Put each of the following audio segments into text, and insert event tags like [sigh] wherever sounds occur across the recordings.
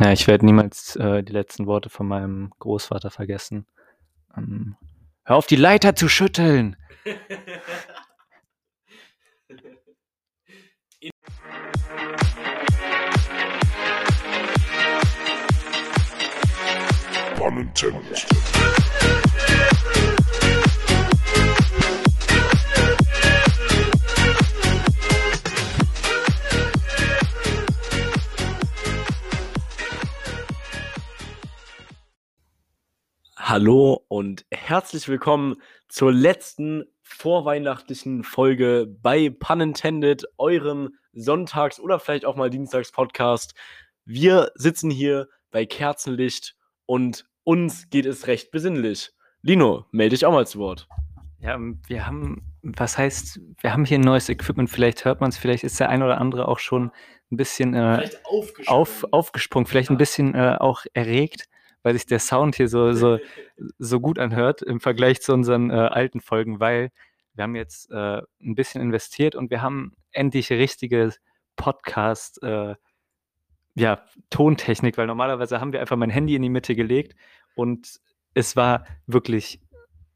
Ja, ich werde niemals äh, die letzten Worte von meinem Großvater vergessen. Ähm, hör auf, die Leiter zu schütteln! Hallo und herzlich willkommen zur letzten vorweihnachtlichen Folge bei Pun Intended, eurem Sonntags- oder vielleicht auch mal Dienstags-Podcast. Wir sitzen hier bei Kerzenlicht und uns geht es recht besinnlich. Lino, melde dich auch mal zu Wort. Ja, wir haben, was heißt, wir haben hier ein neues Equipment, vielleicht hört man es, vielleicht ist der ein oder andere auch schon ein bisschen äh, aufgesprungen. auf, aufgesprungen, vielleicht ein bisschen äh, auch erregt, weil sich der Sound hier so, so, [laughs] so gut anhört im Vergleich zu unseren äh, alten Folgen, weil wir haben jetzt äh, ein bisschen investiert und wir haben endlich richtige Podcast, äh, ja, Tontechnik, weil normalerweise haben wir einfach mein Handy in die Mitte gelegt und es war wirklich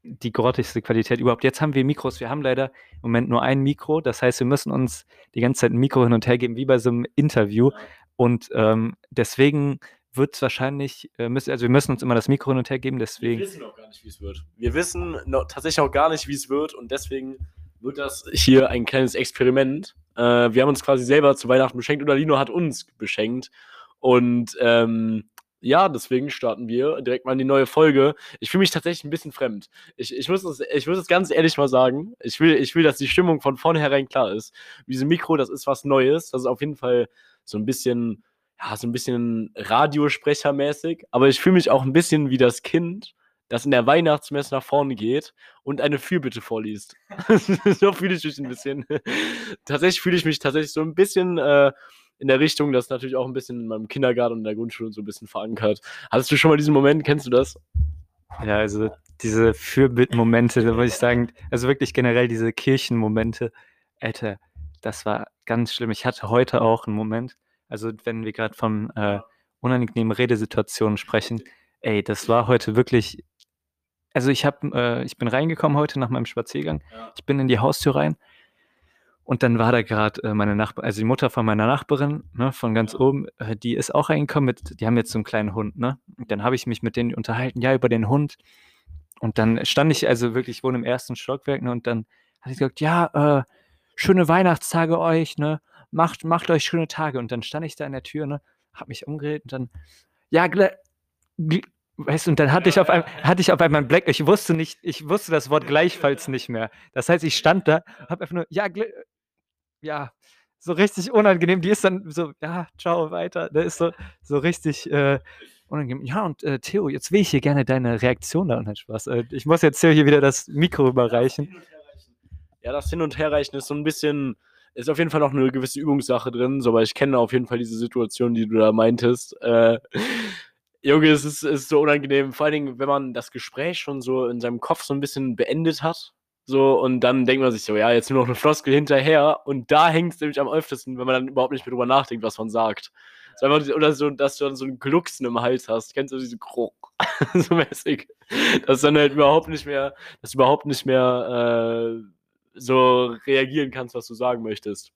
die grottigste Qualität überhaupt. Jetzt haben wir Mikros. Wir haben leider im Moment nur ein Mikro. Das heißt, wir müssen uns die ganze Zeit ein Mikro hin und her geben, wie bei so einem Interview. Und ähm, deswegen wird es wahrscheinlich, äh, müssen, also wir müssen uns immer das Mikro hin und her geben. Wir Deswegen, wissen auch gar nicht, wie es wird. Wir wissen noch, tatsächlich auch gar nicht, wie es wird und deswegen wird das hier ein kleines Experiment. Äh, wir haben uns quasi selber zu Weihnachten beschenkt oder Lino hat uns beschenkt und ähm, ja, deswegen starten wir direkt mal in die neue Folge. Ich fühle mich tatsächlich ein bisschen fremd. Ich, ich, muss es, ich muss es ganz ehrlich mal sagen. Ich will, ich will, dass die Stimmung von vornherein klar ist. Dieses Mikro, das ist was Neues. Das ist auf jeden Fall so ein bisschen, ja, so ein bisschen Radiosprechermäßig. Aber ich fühle mich auch ein bisschen wie das Kind, das in der Weihnachtsmesse nach vorne geht und eine Fürbitte vorliest. [laughs] so fühle ich mich ein bisschen. tatsächlich fühle ich mich tatsächlich so ein bisschen äh, in der Richtung, das ist natürlich auch ein bisschen in meinem Kindergarten und der Grundschule so ein bisschen verankert. Hattest du schon mal diesen Moment? Kennst du das? ja, also diese Fürbittmomente, da muss ich sagen, also wirklich generell diese Kirchenmomente, Alter, das war ganz schlimm. Ich hatte heute auch einen Moment, also wenn wir gerade von äh, unangenehmen Redesituationen sprechen, ey, das war heute wirklich, also ich habe, äh, ich bin reingekommen heute nach meinem Spaziergang, Ja. ich bin in die Haustür rein und dann war da gerade äh, meine Nachbarin, also die Mutter von meiner Nachbarin, ne, von ganz Ja. oben, äh, die ist auch reingekommen mit, die haben jetzt so einen kleinen Hund, ne? Und dann habe ich mich mit denen unterhalten, ja, über den Hund. Und dann stand ich, also wirklich, ich wohne im ersten Stockwerk, ne? Und dann hat sie gesagt, ja, äh, schöne Weihnachtstage euch, ne? Macht, macht euch schöne Tage. Und dann stand ich da in der Tür, ne? Hab mich umgedreht und dann, ja, weißt du, und dann hatte ich auf einmal, hatte ich auf einmal einen Black, ich wusste nicht, ich wusste das Wort gleichfalls nicht mehr. Das heißt, ich stand da, hab einfach nur, ja, ja, so richtig unangenehm. Die ist dann so, ja, ciao, weiter. Der ist so, so richtig äh, unangenehm. Ja, und äh, Theo, jetzt will ich hier gerne deine Reaktion da. Nein, Spaß. Äh, ich muss jetzt Theo hier wieder das Mikro überreichen. Ja, das Hin- und Herreichen ist so ein bisschen, ist auf jeden Fall noch eine gewisse Übungssache drin, so, aber ich kenne auf jeden Fall diese Situation, die du da meintest. Äh, Junge, es ist, ist so unangenehm, vor allen Dingen, wenn man das Gespräch schon so in seinem Kopf so ein bisschen beendet hat. So, und dann denkt man sich so, ja, jetzt nur noch eine Floskel hinterher. Und da hängt es nämlich am öftesten, wenn man dann überhaupt nicht mehr drüber nachdenkt, was man sagt. So, einfach, oder so, dass du dann so ein Glucksen im Hals hast. Kennst du diese Krog? [laughs] so mäßig. Dass dann halt überhaupt nicht mehr, dass überhaupt nicht mehr äh, so reagieren kannst, was du sagen möchtest.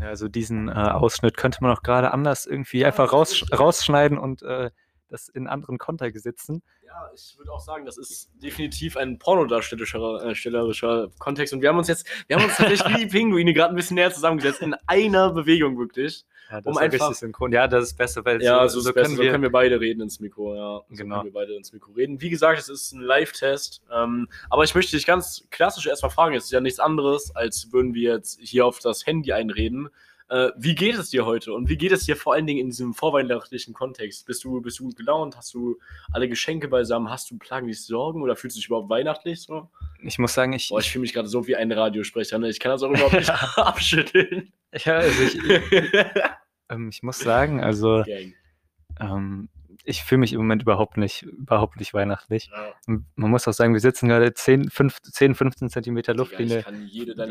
Ja, also diesen äh, Ausschnitt könnte man auch gerade anders irgendwie einfach raus, rausschneiden und äh, das in anderen Kontext setzen. Ja, ich würde auch sagen, das ist definitiv ein pornodarstellerischer äh, Kontext. Und wir haben uns jetzt, wir haben uns tatsächlich wie die [laughs] Pinguine gerade ein bisschen näher zusammengesetzt, in einer Bewegung wirklich. Ja, das Um ist einfach- richtig synchron. Ja, das ist besser, weil Ja, so, so, so, können so wir. können wir beide reden ins Mikro, ja. So Genau. können wir beide ins Mikro reden. Wie gesagt, es ist ein Live-Test. Ähm, aber ich möchte dich ganz klassisch erstmal fragen, es ist ja nichts anderes, als würden wir jetzt hier auf das Handy einreden. Äh, wie geht es dir heute? Und wie geht es dir vor allen Dingen in diesem vorweihnachtlichen Kontext? Bist du, bist du gut gelaunt? Hast du alle Geschenke beisammen? Hast du plaglich Sorgen oder fühlst du dich überhaupt weihnachtlich so? ich muss sagen, ich, Boah, ich fühle mich gerade so wie ein Radiosprecher. Ne? Ich kann das auch [laughs] überhaupt nicht [laughs] abschütteln. ja, also ich, [laughs] ähm, ich muss sagen, also Gang. ähm, ich fühle mich im Moment überhaupt nicht, überhaupt nicht weihnachtlich. Ja. Man muss auch sagen, wir sitzen gerade 10, 5, 10 15 Zentimeter Luftlinie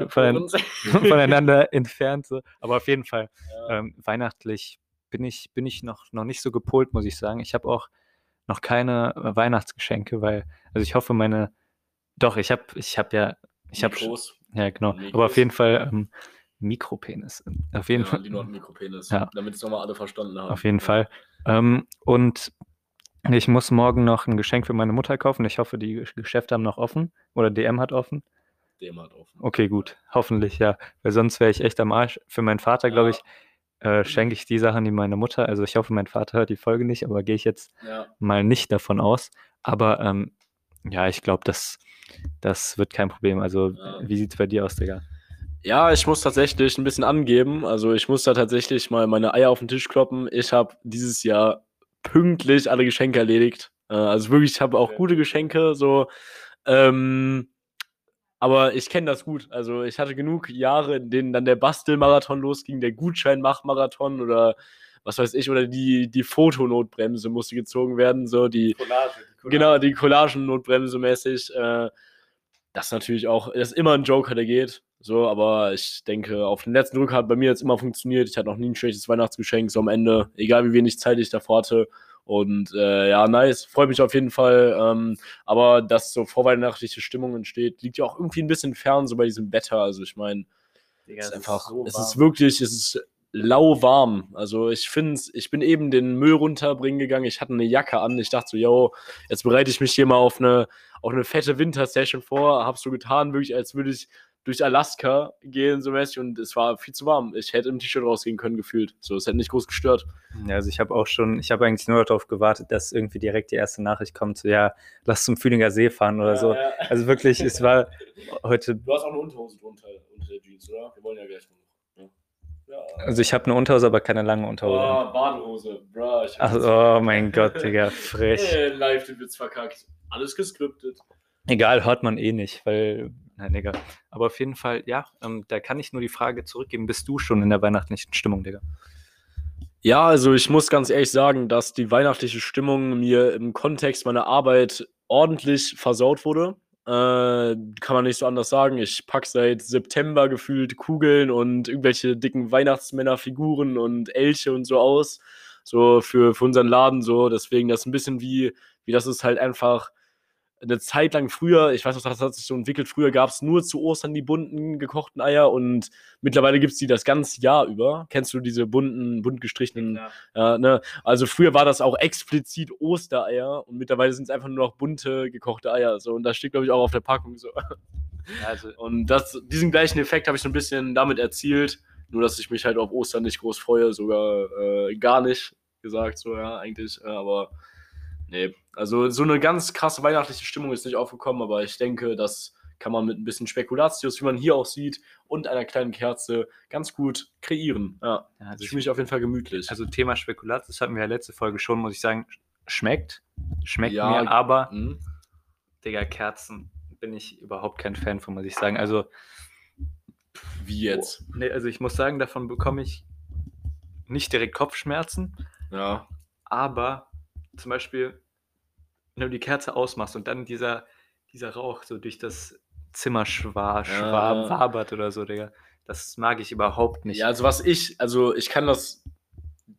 von [laughs] voneinander entfernt. So. Aber auf jeden Fall Ja. ähm, weihnachtlich bin ich, bin ich noch, noch nicht so gepolt, muss ich sagen. Ich habe auch noch keine äh, Weihnachtsgeschenke, weil, also ich hoffe, meine, doch, ich habe, ich habe ja, ich habe, ja genau, Mikros. aber auf jeden Fall ähm, Mikropenis. Auf jeden Ja, Fall. Lino hat Mikropenis. Ja. Damit es nochmal alle verstanden haben. Auf jeden Fall. Ähm, und ich muss morgen noch ein Geschenk für meine Mutter kaufen. Ich hoffe, die Gesch- Geschäfte haben noch offen oder DM hat offen. Dem hat offen. Okay, gut. Hoffentlich, ja. Weil sonst wäre ich echt am Arsch. Für meinen Vater, glaube Ja. ich, äh, schenke ich die Sachen, die meine Mutter. Also ich hoffe, mein Vater hört die Folge nicht, aber gehe ich jetzt Ja. mal nicht davon aus. Aber ähm, ja, ich glaube, das, das wird kein Problem. Also, Ja. wie sieht es bei dir aus, Digga? Ja, ich muss tatsächlich ein bisschen angeben. Also ich muss da tatsächlich mal meine Eier auf den Tisch kloppen. Ich habe dieses Jahr pünktlich alle Geschenke erledigt. Äh, also wirklich, ich habe auch Okay. gute Geschenke. So, ähm, aber ich kenne das gut. Also ich hatte genug Jahre, in denen dann der Bastelmarathon losging, der Gutscheinmachmarathon oder was weiß ich, oder die, die Fotonotbremse musste gezogen werden. So die, Genau, die Collagen-Notbremse mäßig. Äh, das ist natürlich auch, das ist immer ein Joker, der geht. So, aber ich denke, auf den letzten Drücker hat bei mir jetzt immer funktioniert. Ich hatte noch nie ein schlechtes Weihnachtsgeschenk, so am Ende, egal wie wenig Zeit ich davor hatte. Und äh, ja, nice, freut mich auf jeden Fall. Ähm, aber dass so vorweihnachtliche Stimmung entsteht, liegt ja auch irgendwie ein bisschen fern, so bei diesem Wetter. Also ich meine, es ist einfach, so es ist wirklich, es ist lauwarm. Also ich finde ich bin eben den Müll runterbringen gegangen. Ich hatte eine Jacke an. Ich dachte so, yo, jetzt bereite ich mich hier mal auf eine, auf eine fette Wintersession vor. Hab so getan, wirklich, als würde ich durch Alaska gehen, so mäßig. Und es war viel zu warm. Ich hätte im T-Shirt rausgehen können, gefühlt. So, es hätte nicht groß gestört. Ja, also ich habe auch schon, ich habe eigentlich nur darauf gewartet, dass irgendwie direkt die erste Nachricht kommt, so ja, lass zum Fühlinger See fahren oder so. Also wirklich, es war [laughs] heute, Du hast auch eine Unterhose drunter, unter der Jeans, oder? Wir wollen ja gleich noch. Ja. ja. also ich habe eine Unterhose, aber keine lange Unterhose. Oh, Badehose, Ach, jetzt- oh mein Gott, Digga, [laughs] frech. Äh, live den Witz verkackt. Alles gescriptet. Egal, hört man eh nicht, weil, nein, egal. Aber auf jeden Fall, ja, ähm, da kann ich nur die Frage zurückgeben, bist du schon in der weihnachtlichen Stimmung, Digga? Ja, also ich muss ganz ehrlich sagen, dass die weihnachtliche Stimmung mir im Kontext meiner Arbeit ordentlich versaut wurde. Äh, kann man nicht so anders sagen. Ich pack seit September gefühlt Kugeln und irgendwelche dicken Weihnachtsmännerfiguren und Elche und so aus. So für, für unseren Laden so. Deswegen das ist ein bisschen wie, wie das ist halt einfach eine Zeit lang früher, ich weiß noch, das hat sich so entwickelt, früher gab es nur zu Ostern die bunten gekochten Eier und mittlerweile gibt es die das ganze Jahr über. Kennst du diese bunten, bunt gestrichenen ja, ne? Also früher war das auch explizit Ostereier und mittlerweile sind es einfach nur noch bunte gekochte Eier. So. Und das steht, glaube ich, auch auf der Packung so. Also, [laughs] Und das, diesen gleichen Effekt habe ich so ein bisschen damit erzielt. Nur, dass ich mich halt auf Ostern nicht groß freue, sogar äh, gar nicht gesagt, so ja, eigentlich. Äh, aber nee. Also so eine ganz krasse weihnachtliche Stimmung ist nicht aufgekommen, aber ich denke, das kann man mit ein bisschen Spekulatius, wie man hier auch sieht, und einer kleinen Kerze ganz gut kreieren. Ja. ja, also Ich mich auf jeden Fall gemütlich. Also Thema Spekulat, das hatten wir ja letzte Folge schon, muss ich sagen, schmeckt. Schmeckt Ja, mir, aber, Mhm. Digga, Kerzen bin ich überhaupt kein Fan von, muss ich sagen. Also, Wie jetzt? nee, also ich muss sagen, davon bekomme ich nicht direkt Kopfschmerzen, Ja. aber zum Beispiel, wenn du die Kerze ausmachst und dann dieser, dieser Rauch so durch das Zimmer schwa, schwa, Ja. wabert oder so, Digga, das mag ich überhaupt nicht. Ja, also was ich, also ich kann das,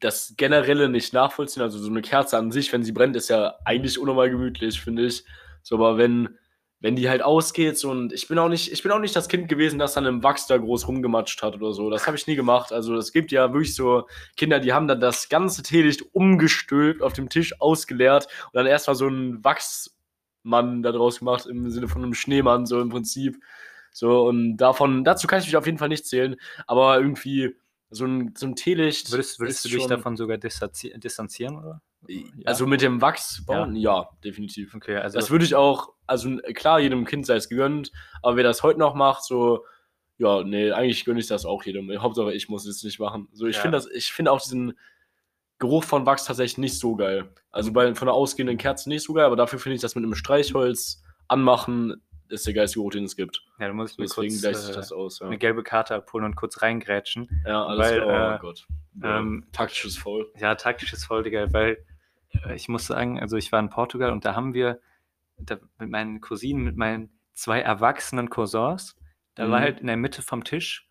das Generelle nicht nachvollziehen. Also so eine Kerze an sich, wenn sie brennt, ist ja eigentlich unnormal gemütlich, finde ich. So, aber wenn, wenn die halt ausgeht so, und ich bin auch nicht, ich bin auch nicht das Kind gewesen, das dann im Wachs da groß rumgematscht hat oder so. Das habe ich nie gemacht. Also es gibt ja wirklich so Kinder, die haben dann das ganze Teelicht umgestülpt, auf dem Tisch ausgeleert und dann erstmal so einen Wachsmann da draus gemacht, im Sinne von einem Schneemann, so im Prinzip. So, und davon, dazu kann ich mich auf jeden Fall nicht zählen, aber irgendwie so ein, so ein Teelicht. Würdest, würdest du dich davon sogar distanzi- distanzieren, oder? Also mit dem Wachs bauen? Ja, definitiv. Okay, also Das würde ich auch, also klar, jedem Kind sei es gegönnt, aber wer das heute noch macht, so, ja, nee, eigentlich gönne ich das auch jedem. Hauptsache, ich muss es nicht machen. So, ich Ja. finde das, ich finde auch diesen Geruch von Wachs tatsächlich nicht so geil. Also bei von einer ausgehenden Kerze nicht so geil, aber dafür finde ich das mit einem Streichholz anmachen, ist der geilste Geruch, den es gibt. ja, du musst mir Deswegen kurz gleicht sich äh, das aus. Ja, eine gelbe Karte abholen und kurz reingrätschen. ja alles weil, klar. äh, oh Gott. ähm, Taktisches Foul. Ja, taktisches voll, Digga, weil äh, ich muss sagen, also ich war in Portugal und da haben wir da, mit meinen Cousinen, mit meinen zwei erwachsenen Cousins, da war Mhm. halt in der Mitte vom Tisch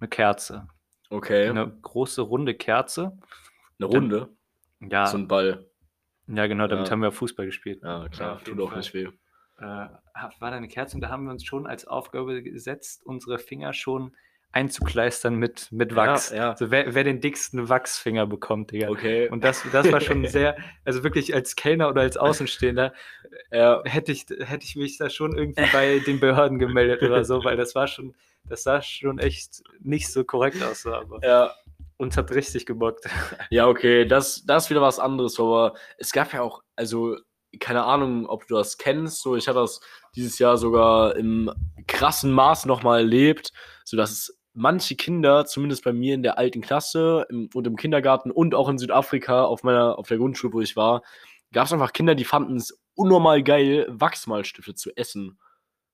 eine Kerze. Okay. Eine große runde Kerze. Eine Runde, Ja, so ein Ball. ja genau, damit Ja. haben wir Fußball gespielt. Ja, Ja, klar, jeden tut auch nicht weh. Äh, war da eine Kerze und da haben wir uns schon als Aufgabe gesetzt, unsere Finger schon einzukleistern mit, mit Wachs. Ja, ja. Also wer, wer den dicksten Wachsfinger bekommt, Digga. Okay. Und das, das war schon [laughs] sehr, also wirklich als Kellner oder als Außenstehender [laughs] ja, hätte ich, hätte ich mich da schon irgendwie bei den Behörden gemeldet oder so, weil das war schon, das sah schon echt nicht so korrekt aus, aber ja, uns hat richtig gebockt. ja, okay, das, das ist wieder was anderes, aber es gab ja auch, also, keine Ahnung, ob du das kennst, so, ich habe das dieses Jahr sogar im krassen Maß nochmal erlebt, sodass es manche Kinder, zumindest bei mir in der alten Klasse im, und im Kindergarten und auch in Südafrika auf meiner, auf der Grundschule, wo ich war, gab es einfach Kinder, die fanden es unnormal geil, Wachsmalstifte zu essen.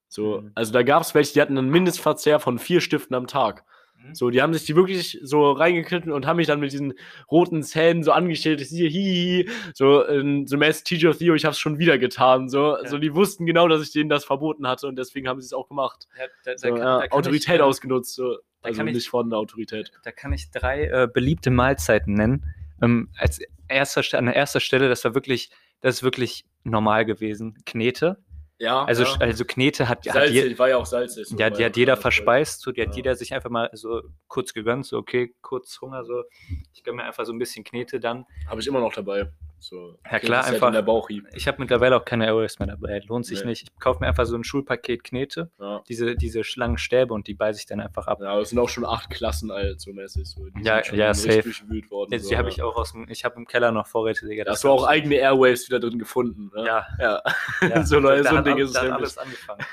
So, Mhm. also da gab es welche, die hatten einen Mindestverzehr von vier Stiften am Tag. So, die haben sich die wirklich so reingeknitten und haben mich dann mit diesen roten Zähnen so angestellt, hier, hihi, so, ähm, so mäßig Teacher Theo, ich hab's schon wieder getan. So, Ja. so, die wussten genau, dass ich denen das verboten hatte und deswegen haben sie es auch gemacht. Ja, da, da So, kann- ja, da kann Autorität ich, äh, ausgenutzt, so. also ich- nicht vorhandene Autorität. Da kann ich drei äh, beliebte Mahlzeiten nennen. Ähm, als erster, Ste- an erster Stelle, das war wirklich, das ist wirklich normal gewesen. Knete. Ja, Also, ja. also Knete hat, hat, salzig, je, war ja auch salzig. so, ja, war die hat jeder verspeist. So, die hat Ja. jeder sich einfach mal so kurz gegönnt. So, okay, kurz Hunger. So, ich gönne mir einfach so ein bisschen Knete dann. Habe ich immer noch dabei. So, Ja, klar, Halt einfach- In der Bauchhieb. Ich habe mittlerweile auch keine Airways mehr dabei. Lohnt sich Nee. nicht. Ich kaufe mir einfach so ein Schulpaket Knete, Ja. diese, diese langen Stäbe und die beiße ich dann einfach ab. ja, aber es sind auch schon acht Klassen alt, so mäßig. So. Die Ja, ja, safe. worden. Jetzt, so, die habe ja. ich auch aus dem, ich habe im Keller noch Vorräte, Digga. Da das hast du auch eigene Airwaves wieder drin gefunden. Ne? Ja, Ja. Ja, so, [laughs] Leute, so ein Ding ist es nämlich. alles angefangen.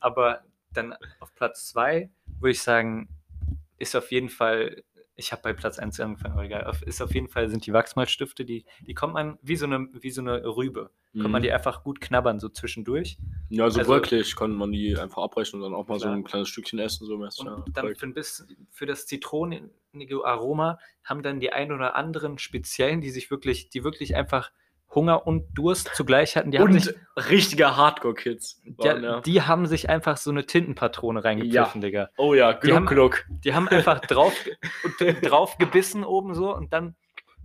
Aber dann auf Platz zwei würde ich sagen, ist auf jeden Fall, ich habe bei Platz 1 angefangen, aber egal, auf, ist auf jeden Fall sind die Wachsmalstifte, die, die kommt man wie so eine, wie so eine Rübe. Kann man Mhm. die einfach gut knabbern, so zwischendurch. Ja, so also- wirklich konnte man die einfach abbrechen und dann auch mal so Klar. ein kleines Stückchen essen. So. Und ja, dann für, ein bisschen, für das zitronige Aroma haben dann die ein oder anderen Speziellen, die sich wirklich, die wirklich einfach Hunger und Durst zugleich hatten. Die haben sich und richtige Hardcore-Kids. Ja, ja. Die haben sich einfach so eine Tintenpatrone reingepfiffen, Digga. Oh ja, Die haben- Gluck, Gluck. Die haben einfach [laughs] drauf, drauf gebissen oben so und dann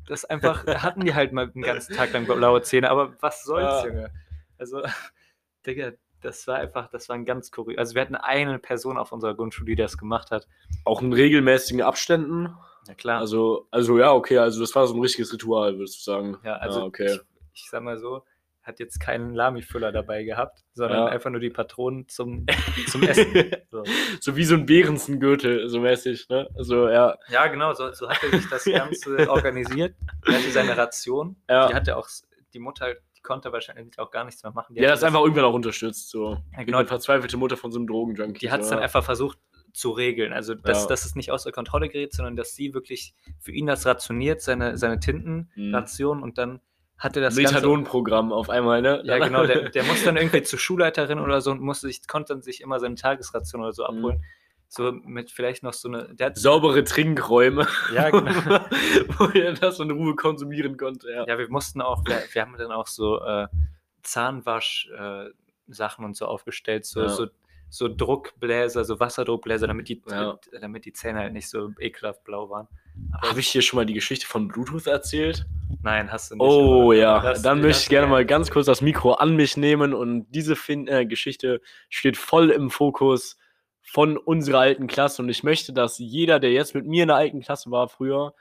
das einfach, hatten die halt mal den ganzen Tag lang blaue Zähne, aber was soll's, Ja. Junge? Also, [laughs] Digga, das war einfach, das war ein ganz kurios. Also wir hatten eine Person auf unserer Grundschule, die das gemacht hat. Auch in regelmäßigen Abständen. Ja klar. Also, also ja, okay, also das war so ein richtiges Ritual, würdest du sagen. ja, also okay. ich, ich sag mal so, hat jetzt keinen Lami-Füller dabei gehabt, sondern Ja. einfach nur die Patronen zum, [laughs] zum Essen. So. so wie so ein Behrensen-Gürtel, so mäßig, ne? Also, ja. Ja, genau, so, so hat er sich das [laughs] Ganze organisiert. Er hatte seine Ration. Ja. Die hatte auch, die Mutter, die konnte wahrscheinlich auch gar nichts mehr machen. Die Ja, das ist einfach irgendwann auch unterstützt, so. Ja, genau. eine verzweifelte Mutter von so einem Drogenjunkie. Die hat es so, dann einfach versucht zu regeln. Also, dass, Ja. dass es nicht außer Kontrolle gerät, sondern dass sie wirklich für ihn das rationiert, seine, seine Mhm. Tintenration und dann hatte das. Methadon-Programm auf einmal, ne? Ja, genau, der, [laughs] der muss dann irgendwie zur Schulleiterin oder so und musste sich, konnte dann sich immer seine Tagesration oder so Mhm. abholen. So mit vielleicht noch so eine. Der hat, Saubere Trinkräume, ja, genau. [laughs] wo er das in Ruhe konsumieren konnte, ja. Ja, wir mussten auch, wir, wir haben dann auch so äh, Zahnwasch-Sachen und so aufgestellt, so, Ja. so, so Druckbläser, so Wasserdruckbläser, damit die, Ja. damit die Zähne halt nicht so ekelhaft blau waren. Habe ich hier schon mal die Geschichte von Bluetooth erzählt? nein, hast du nicht. Oh aber ja, das- dann möchte ich gerne mal ganz kurz das Mikro an mich nehmen und diese fin äh, Geschichte steht voll im Fokus von unserer alten Klasse und ich möchte, dass jeder, der jetzt mit mir in der alten Klasse war früher,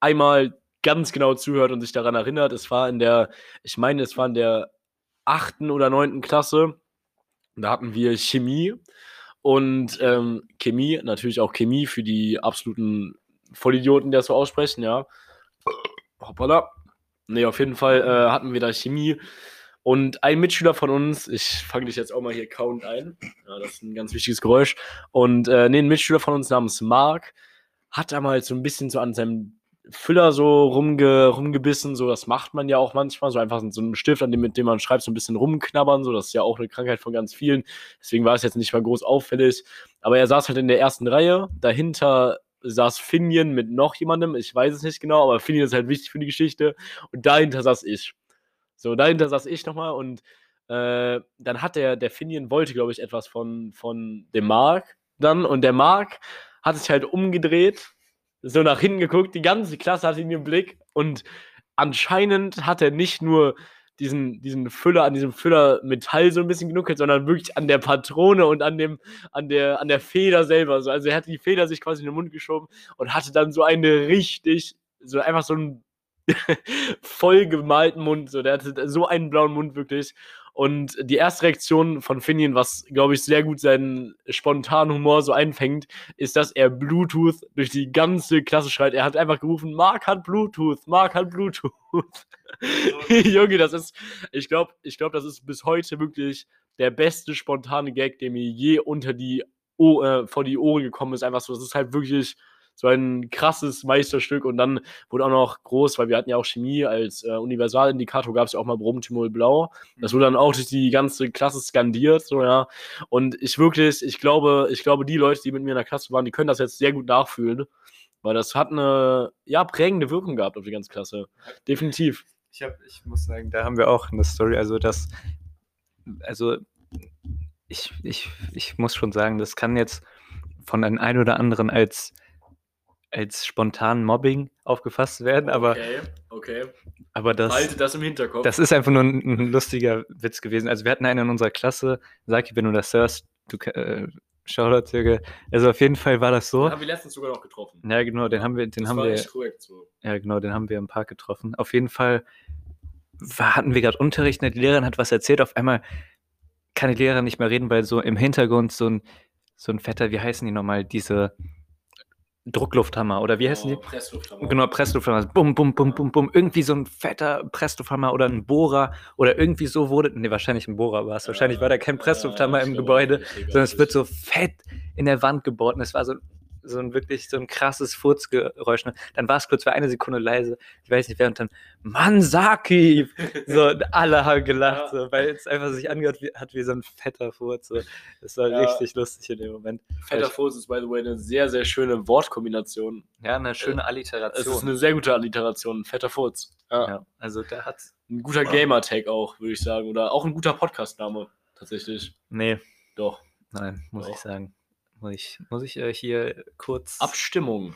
einmal ganz genau zuhört und sich daran erinnert. Es war in der, ich meine, es war in der achten oder neunten Klasse. Da hatten wir Chemie und ähm, Chemie, natürlich auch Chemie für die absoluten Vollidioten, die das so aussprechen, ja. Hoppala. Nee, auf jeden Fall äh, hatten wir da Chemie. Und ein Mitschüler von uns, ich fange dich jetzt auch mal hier Count ein. Ja, das ist ein ganz wichtiges Geräusch. Und äh, nee, ein Mitschüler von uns namens Mark hat einmal so ein bisschen so an seinem Füller so rumge, rumgebissen. So, das macht man ja auch manchmal. So einfach so einen Stift, an dem, mit dem man schreibt, so ein bisschen rumknabbern. So, das ist ja auch eine Krankheit von ganz vielen. Deswegen war es jetzt nicht mal groß auffällig. Aber er saß halt in der ersten Reihe. Dahinter saß Finian mit noch jemandem. Ich weiß es nicht genau, aber Finian ist halt wichtig für die Geschichte. Und dahinter saß ich. So, dahinter saß ich nochmal und äh, dann hat der, der Finian wollte, glaube ich, etwas von, von dem Mark dann und der Mark hat sich halt umgedreht, so nach hinten geguckt, die ganze Klasse hatte ihn im Blick Und anscheinend hat er nicht nur diesen, diesen Füller, an diesem Füller Metall so ein bisschen genuckelt, sondern wirklich an der Patrone und an dem, an der, an der Feder selber. So. Also er hat die Feder sich quasi in den Mund geschoben und hatte dann so eine richtig, so einfach so einen [laughs] voll gemalten Mund. So. Der hatte so einen blauen Mund wirklich. Und die erste Reaktion von Finian, was, glaube ich, sehr gut seinen spontanen Humor so einfängt, ist, dass er Bluetooth durch die ganze Klasse schreit. Er hat einfach gerufen, Mark hat Bluetooth, Mark hat Bluetooth. [laughs] Junge, das ist, ich glaube, ich glaube, das ist bis heute wirklich der beste spontane Gag, der mir je unter die, o äh, vor die Ohren gekommen ist. Einfach so, das ist halt wirklich so ein krasses Meisterstück und dann wurde auch noch groß, weil wir hatten ja auch Chemie als äh, Universalindikator, gab es ja auch mal Bromthymol Blau. Das wurde dann auch durch die ganze Klasse skandiert, so ja. Und ich wirklich, ich glaube, ich glaube, die Leute, die mit mir in der Klasse waren, die können das jetzt sehr gut nachfühlen, weil das hat eine, ja, prägende Wirkung gehabt auf die ganze Klasse. Definitiv. Ich, hab, ich muss sagen, da haben wir auch eine Story, also das, also ich, ich, ich muss schon sagen, das kann jetzt von einem ein oder anderen als als spontan Mobbing aufgefasst werden, aber, Okay, okay. aber das, Halte das im Hinterkopf. das ist einfach nur ein, ein lustiger Witz gewesen. Also wir hatten einen in unserer Klasse, Saki, wenn du das hörst, du äh, Shoutout, Türke. Also auf jeden Fall war das so. haben wir letztens sogar noch getroffen. Ja, genau, den haben wir, den das haben war wir, korrekt so. ja genau, den haben wir im Park getroffen. Auf jeden Fall war, hatten wir gerade Unterricht, die Lehrerin hat was erzählt, auf einmal kann die Lehrerin nicht mehr reden, weil so im Hintergrund so ein, so ein fetter, wie heißen die nochmal, diese Drucklufthammer oder wie heißen die? Oh, Presslufthammer. Genau, Presslufthammer. Bum, bum, bum, bum, bum. Irgendwie so ein fetter Presslufthammer oder ein Bohrer oder irgendwie so wurde. Nee, wahrscheinlich ein Bohrer war es. Wahrscheinlich war da kein Presslufthammer im Gebäude, sondern es wird so fett in der Wand gebohrt und es war so, so ein wirklich so ein krasses Furzgeräusch. ne? Dann war es kurz für eine Sekunde leise. Ich weiß nicht wer und dann Mansaki! So, und alle haben gelacht, Ja. so, weil es einfach sich angehört wie, hat wie so ein fetter Furz. So. Das war Ja. richtig lustig in dem Moment. Fetter Fuß ist, by the way, eine sehr, sehr schöne Wortkombination. Ja, eine schöne Es Alliteration. ist eine sehr gute Alliteration. Fetter Furz. Ja. ja, also der hat Ein guter Gamer-Tag auch, würde ich sagen. Oder auch ein guter Podcast-Name, tatsächlich. Nee, Doch. nein, muss Doch. ich sagen. Muss ich, muss ich äh, hier kurz. Abstimmung.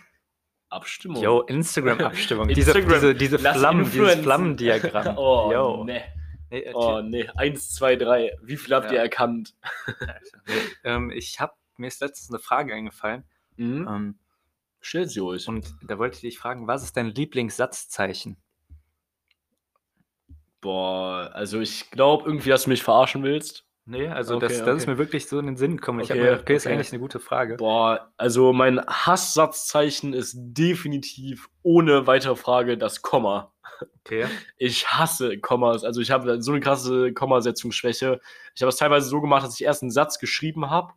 Abstimmung. Yo, Instagram-Abstimmung. [laughs] diese, Instagram. diese, diese Lass Flammen, dieses influenzen. Flammendiagramm. [laughs] oh, Yo. ne. Nee, äh, Oh, ne. Eins, zwei, drei. Wie viel habt Ja. ihr erkannt? Nee, ähm, ich habe mir ist letztens eine Frage eingefallen. Mhm. Ähm, Stellt sie ruhig. und da wollte ich dich fragen, was ist dein Lieblingssatzzeichen? Boah, also ich glaube irgendwie, dass du mich verarschen willst. Nee, also Okay, das, das ist okay. mir wirklich so in den Sinn gekommen. Ich habe Okay, mir gedacht, okay, ist okay. eigentlich eine gute Frage. Boah, also mein Hasssatzzeichen ist definitiv ohne weitere Frage das Komma. Okay. Ich hasse Kommas. Also ich habe so eine krasse Kommasetzungsschwäche. Ich habe es teilweise so gemacht, dass ich erst einen Satz geschrieben habe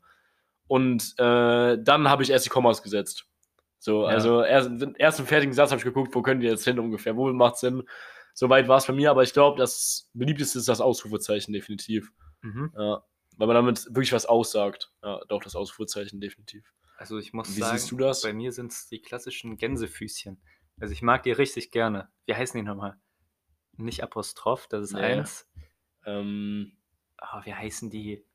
und äh, dann habe ich erst die Kommas gesetzt. So, Ja. also erst, erst im fertigen Satz habe ich geguckt, wo können die jetzt hin ungefähr, wo macht Sinn. Soweit war es bei mir, aber ich glaube, das beliebteste ist das Ausrufezeichen definitiv. Mhm. Ja, weil man damit wirklich was aussagt. Ja, doch das Ausrufezeichen definitiv. Also ich muss Wie sagen, siehst du das? bei mir sind es die klassischen Gänsefüßchen. Also ich mag die richtig gerne. Wie heißen die nochmal? Nicht Apostroph, das ist Nee. eins. Ähm, Ah, wie heißen die?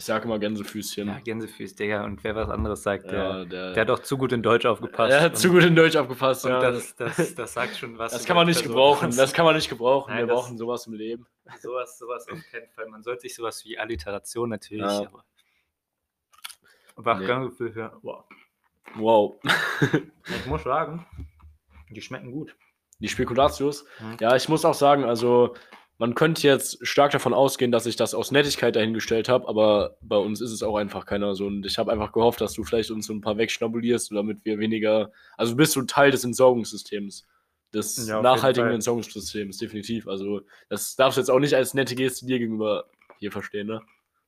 Ich sage immer Gänsefüßchen. Ja, Gänsefüß, Digga. Und wer was anderes sagt, der, Ja, der, der hat auch zu gut in Deutsch aufgepasst. er hat zu gut in Deutsch aufgepasst. Und ja. das, das, das sagt schon was. Das kann man nicht Person gebrauchen. Das kann man nicht gebrauchen. Nein, Wir brauchen sowas im Leben. sowas, sowas auf keinen Fall. Man sollte sich sowas wie Alliteration natürlich. Ja. Aber Nee. Ja. Wow. Wow. Ich muss sagen, die schmecken gut. Die Spekulatius. Mhm. Ja, ich muss auch sagen, also man könnte jetzt stark davon ausgehen, dass ich das aus Nettigkeit dahingestellt habe, aber bei uns ist es auch einfach keiner so. Und ich habe einfach gehofft, dass du vielleicht uns so ein paar wegschnabulierst, damit wir weniger. Also bist du Teil des Entsorgungssystems. Des Ja, nachhaltigen. Entsorgungssystems, definitiv. Also, das darfst du jetzt auch nicht als nette Geste dir gegenüber hier verstehen, ne?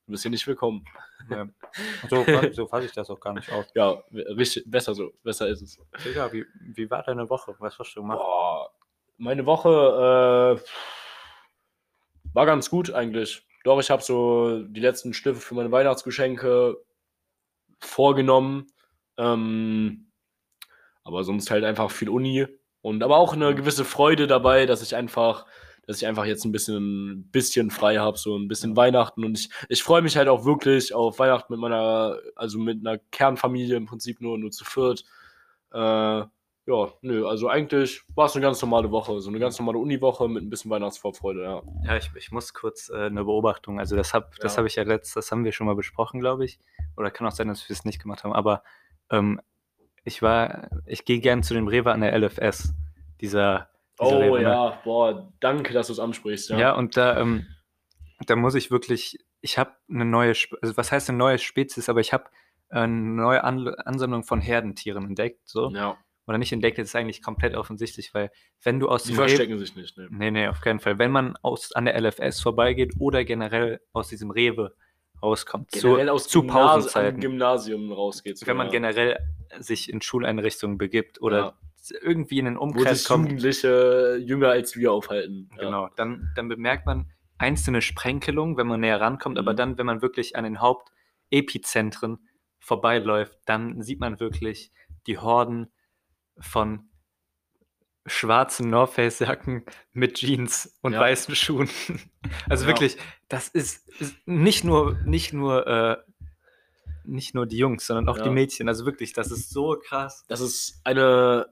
Du bist hier nicht willkommen. Ja. [laughs] So, so fasse ich das auch gar nicht auf. Ja, richtig, besser so. Besser ist es. Digga, wie, wie war deine Woche? Was hast du gemacht? Boah, meine Woche äh, war ganz gut eigentlich. Doch, ich habe so die letzten Schliffe für meine Weihnachtsgeschenke vorgenommen. Ähm, aber sonst halt einfach viel Uni und aber auch eine gewisse Freude dabei, dass ich einfach, dass ich einfach jetzt ein bisschen, bisschen frei habe, so ein bisschen Weihnachten und ich, ich freue mich halt auch wirklich auf Weihnachten mit meiner, also mit einer Kernfamilie im Prinzip nur, nur zu viert. Äh, ja, nö, also eigentlich war es eine ganz normale Woche, so eine ganz normale Uniwoche mit ein bisschen Weihnachtsvorfreude, ja. Ja, ich, ich muss kurz äh, eine Beobachtung, also das habe das Ja. hab ich ja letzt, das haben wir schon mal besprochen, glaube ich. Oder kann auch sein, dass wir es nicht gemacht haben, aber ähm, ich war, ich gehe gern zu dem Rewe an der LFS, dieser, dieser Oh Rewe, ne? ja, boah, danke, dass du es ansprichst, ja. Ja, und da, ähm, da muss ich wirklich, ich habe eine neue, also was heißt eine neue Spezies, aber ich habe eine neue An Ansammlung von Herdentieren entdeckt, so. ja. Oder nicht entdeckt, ist eigentlich komplett offensichtlich, weil wenn du aus Die dem Rewe, verstecken sich nicht, ne. nee, nee, auf keinen Fall, wenn man aus, an der LFS vorbeigeht oder generell aus diesem Rewe rauskommt, Generell zu, aus zu Gymnasi- Pausenzeiten, Gymnasium rausgeht. wenn man ja. generell sich in Schuleinrichtungen begibt oder Ja. irgendwie in Wo Umkreis sich kommt, Jugendliche jünger als wir aufhalten. Ja. Genau, dann, dann bemerkt man einzelne Sprenkelungen, wenn man näher rankommt, aber Mhm. dann, wenn man wirklich an den Hauptepizentren vorbeiläuft, dann sieht man wirklich die Horden von schwarzen North Face Jacken mit Jeans und Ja. weißen Schuhen. [laughs] Also Ja. wirklich, das ist, ist nicht nur, nicht nur, äh, nicht nur die Jungs, sondern auch die Ja. Mädchen. Also wirklich, das ist so krass. Das ist eine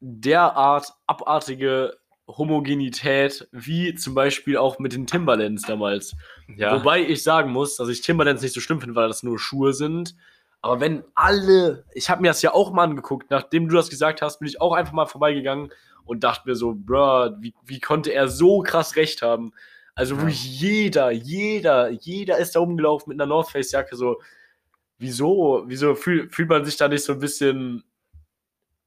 derart abartige Homogenität, wie zum Beispiel auch mit den Timberlands damals. Wobei ich sagen muss, dass ich Timberlands nicht so schlimm finde, weil das nur Schuhe sind. Aber wenn alle, ich habe mir das ja auch mal angeguckt, nachdem du das gesagt hast, bin ich auch einfach mal vorbeigegangen und dachte mir so, bruh, wie, wie konnte er so krass recht haben? Also Ja. wirklich jeder, jeder, jeder ist da rumgelaufen mit einer North Face Jacke, so, wieso, wieso fühl, fühlt man sich da nicht so ein bisschen,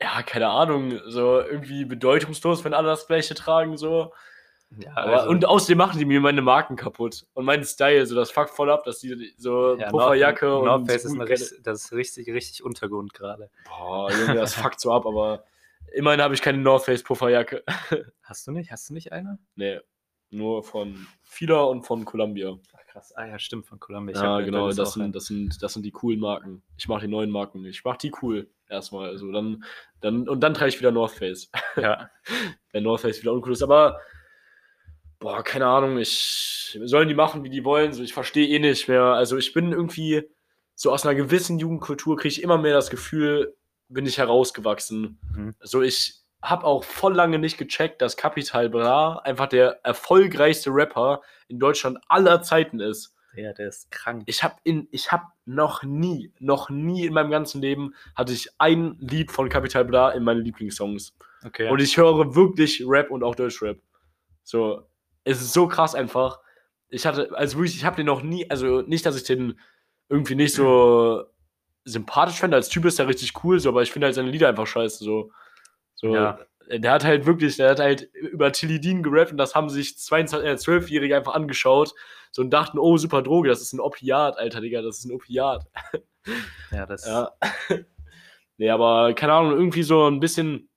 ja, keine Ahnung, so irgendwie bedeutungslos, wenn alle das Gleiche tragen, so. Ja, also- und außerdem machen die mir meine Marken kaputt und meinen Style, so das fuckt voll ab, dass die so Ja, Pufferjacke North, und North Face ist, richtig- das ist richtig, richtig Untergrund gerade. Boah, Junge, das [laughs] fuckt so ab, aber immerhin habe ich keine North Face Pufferjacke. [laughs] Hast du nicht? Hast du nicht eine? nee, nur von Fila und von Columbia. Ach, krass. Ah ja, stimmt, von Columbia. ja, hab- genau, das sind, das, sind, das sind die coolen Marken. Ich mache die neuen Marken nicht. Ich mache die cool erstmal. Also dann, dann, und dann trage ich wieder North Face. ja. [laughs] wenn North Face wieder uncool ist. Aber, boah, keine Ahnung, ich sollen die machen, wie die wollen. So, ich verstehe eh nicht mehr. Also ich bin irgendwie so aus einer gewissen Jugendkultur kriege ich immer mehr das Gefühl, bin ich herausgewachsen. Mhm. Also ich habe auch voll lange nicht gecheckt, dass Capital Bra einfach der erfolgreichste Rapper in Deutschland aller Zeiten ist. Ja, der ist krank. Ich habe in, ich habe noch nie, noch nie in meinem ganzen Leben hatte ich ein Lied von Capital Bra in meinen Lieblingssongs. Okay. Und ich höre wirklich Rap und auch Deutschrap. So, es ist so krass einfach. Ich hatte, also wirklich, ich habe den noch nie, also nicht, dass ich den irgendwie nicht so sympathisch fände. Als Typ ist er richtig cool, so, aber ich finde halt seine Lieder einfach scheiße. So, so Ja. der hat halt wirklich, der hat halt über Tilidin gerappt und das haben sich 22, äh, 12-Jährige einfach angeschaut so und dachten, oh, super Droge, das ist ein Opiat, Alter, Digga, das ist ein Opiat. ja, das Ja. [laughs] nee, aber keine Ahnung, irgendwie so ein bisschen,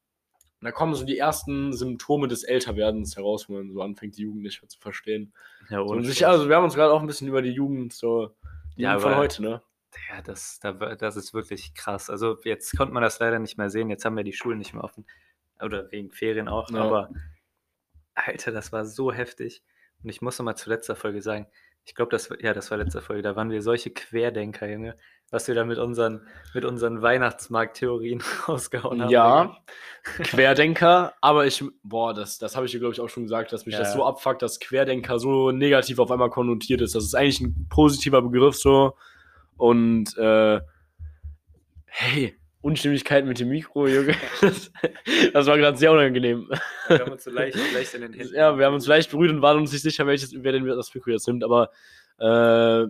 da kommen so die ersten Symptome des Älterwerdens heraus, wenn man so anfängt, die Jugend nicht mehr zu verstehen. ja, So, und sich, also wir haben uns gerade auch ein bisschen über die Jugend, so die Ja, Jugend von aber- heute, ne? ja, das, da, das ist wirklich krass. Also jetzt konnte man das leider nicht mehr sehen. Jetzt haben wir die Schulen nicht mehr offen. Oder wegen Ferien auch. Ja. Aber Alter, das war so heftig. Und ich muss noch mal zu letzter Folge sagen, ich glaube, das war, ja, das war letzte Folge, da waren wir solche Querdenker, Junge, was wir da mit unseren, mit unseren Weihnachtsmarkt-Theorien [laughs] rausgehauen haben. Ja, Querdenker, aber ich, boah, das, das habe ich dir, glaube ich, auch schon gesagt, dass mich Ja. das so abfuckt, dass Querdenker so negativ auf einmal konnotiert ist. Das ist eigentlich ein positiver Begriff so. Und äh, hey, Unstimmigkeit mit dem Mikro, Junge. Das, [laughs] das war gerade sehr unangenehm. Wir haben uns so leicht, leicht in den [laughs] Händen. Ja, wir haben uns leicht berührt und waren uns nicht sicher, welches, wer denn das Mikro jetzt nimmt, aber äh,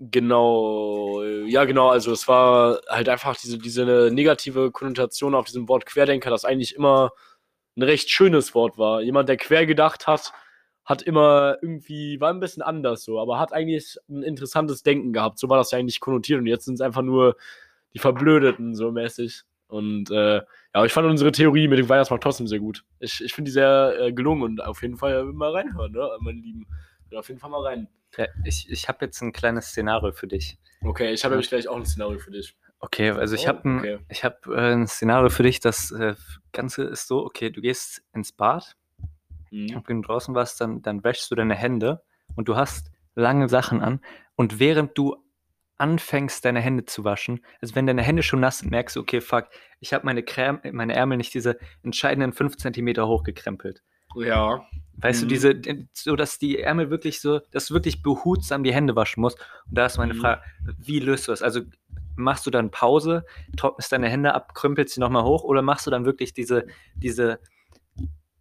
genau, ja genau, also es war halt einfach diese, diese negative Konnotation auf diesem Wort Querdenker, das eigentlich immer ein recht schönes Wort war. Jemand, der quer gedacht hat, hat immer irgendwie, war ein bisschen anders so, aber hat eigentlich ein interessantes Denken gehabt. So war das ja eigentlich konnotiert und jetzt sind es einfach nur die Verblödeten so mäßig. Und äh, ja, ich fand unsere Theorie mit dem Weihnachtsmarkt trotzdem sehr gut. Ich, ich finde die sehr äh, gelungen und auf jeden Fall mal reinhören, ne, meine Lieben. Auf jeden Fall mal rein. Ja, ich ich habe jetzt ein kleines Szenario für dich. Okay, ich habe nämlich gleich auch ein Szenario für dich. Okay, also ich Oh, habe ein, okay. ich hab, äh, ein Szenario für dich. Das äh, Ganze ist so, okay, du gehst ins Bad, Mhm. und wenn du draußen warst, dann, dann wäschst du deine Hände und du hast lange Sachen an. Und während du anfängst, deine Hände zu waschen, also wenn deine Hände schon nass sind, merkst du, okay, fuck, ich habe meine, Creme, meine Ärmel nicht diese entscheidenden 5 cm hochgekrempelt. Ja. Weißt du, Mhm. diese, so dass die Ärmel wirklich so, dass du wirklich behutsam die Hände waschen musst. Und da ist meine Mhm. Frage, wie löst du das? Also machst du dann Pause, trocknest deine Hände ab, krümpelst sie nochmal hoch oder machst du dann wirklich diese, diese,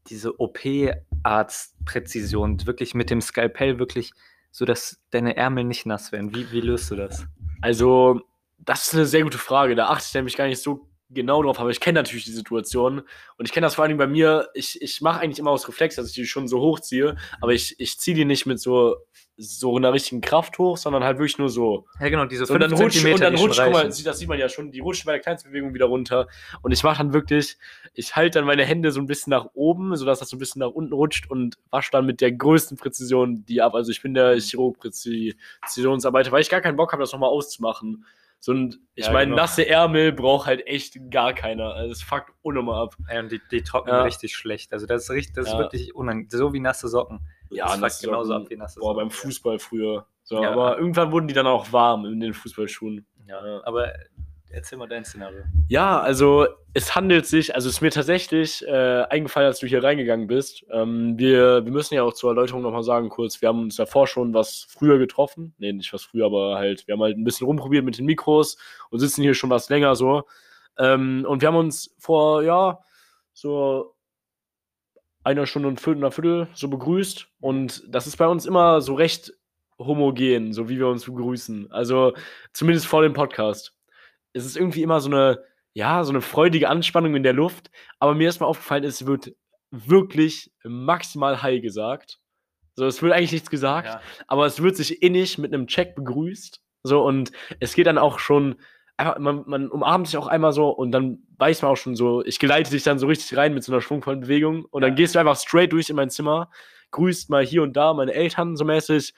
diese OP-Arzt-Präzision, wirklich mit dem Skalpell wirklich, so dass deine Ärmel nicht nass werden? Wie, wie löst du das? Also, das ist eine sehr gute Frage. Da achte ich nämlich gar nicht so genau drauf, aber ich kenne natürlich die Situation. Und ich kenne das vor allem bei mir. Ich, ich mache eigentlich immer aus Reflex, dass ich die schon so hochziehe, aber ich, ich ziehe die nicht mit so, so einer richtigen Kraft hoch, sondern halt wirklich nur so. Ja, genau, diese So, und dann rutscht, und dann rutscht, guck mal, das sieht man ja schon, die rutscht bei der kleinsten Bewegung wieder runter. Und ich mache dann wirklich, ich halte dann meine Hände so ein bisschen nach oben, sodass das so ein bisschen nach unten rutscht und wasche dann mit der größten Präzision die ab. Also ich bin der Chirurg-Präzisionsarbeiter, weil ich gar keinen Bock habe, das nochmal auszumachen. So, und ich Ja, meine, genau. nasse Ärmel braucht halt echt gar keiner. Also es fuckt unnormal ab. Ja, und die, die trocknen Ja. richtig schlecht. Also das ist richtig, das ist wirklich unangenehm. So wie nasse Socken. Ja, das nasse fuckt genauso Socken. ab wie nasse Boah, Socken. beim Fußball früher. So, aber irgendwann wurden die dann auch warm in den Fußballschuhen. Ja. aber erzähl mal dein Szenario. Ja, also es handelt sich, also es ist mir tatsächlich äh, eingefallen, als du hier reingegangen bist. Ähm, wir, wir müssen ja auch zur Erläuterung nochmal sagen, kurz, wir haben uns davor schon was früher getroffen. Nee, nicht was früher, aber halt, wir haben halt ein bisschen rumprobiert mit den Mikros und sitzen hier schon was länger so. Ähm, und wir haben uns vor, ja, so einer Stunde und Viertel, einer Viertel so begrüßt. Und das ist bei uns immer so recht homogen, so wie wir uns begrüßen. Also zumindest vor dem Podcast. Es ist irgendwie immer so eine, ja, so eine freudige Anspannung in der Luft. Aber mir ist mal aufgefallen, es wird wirklich maximal Hi gesagt. So, es wird eigentlich nichts gesagt, Ja. aber es wird sich innig mit einem Check begrüßt. So, und es geht dann auch schon, einfach, man, man umarmt sich auch einmal so und dann weiß man auch schon so, ich geleite dich dann so richtig rein mit so einer schwungvollen Bewegung und dann Ja. gehst du einfach straight durch in mein Zimmer, grüßt mal hier und da meine Eltern so mäßig,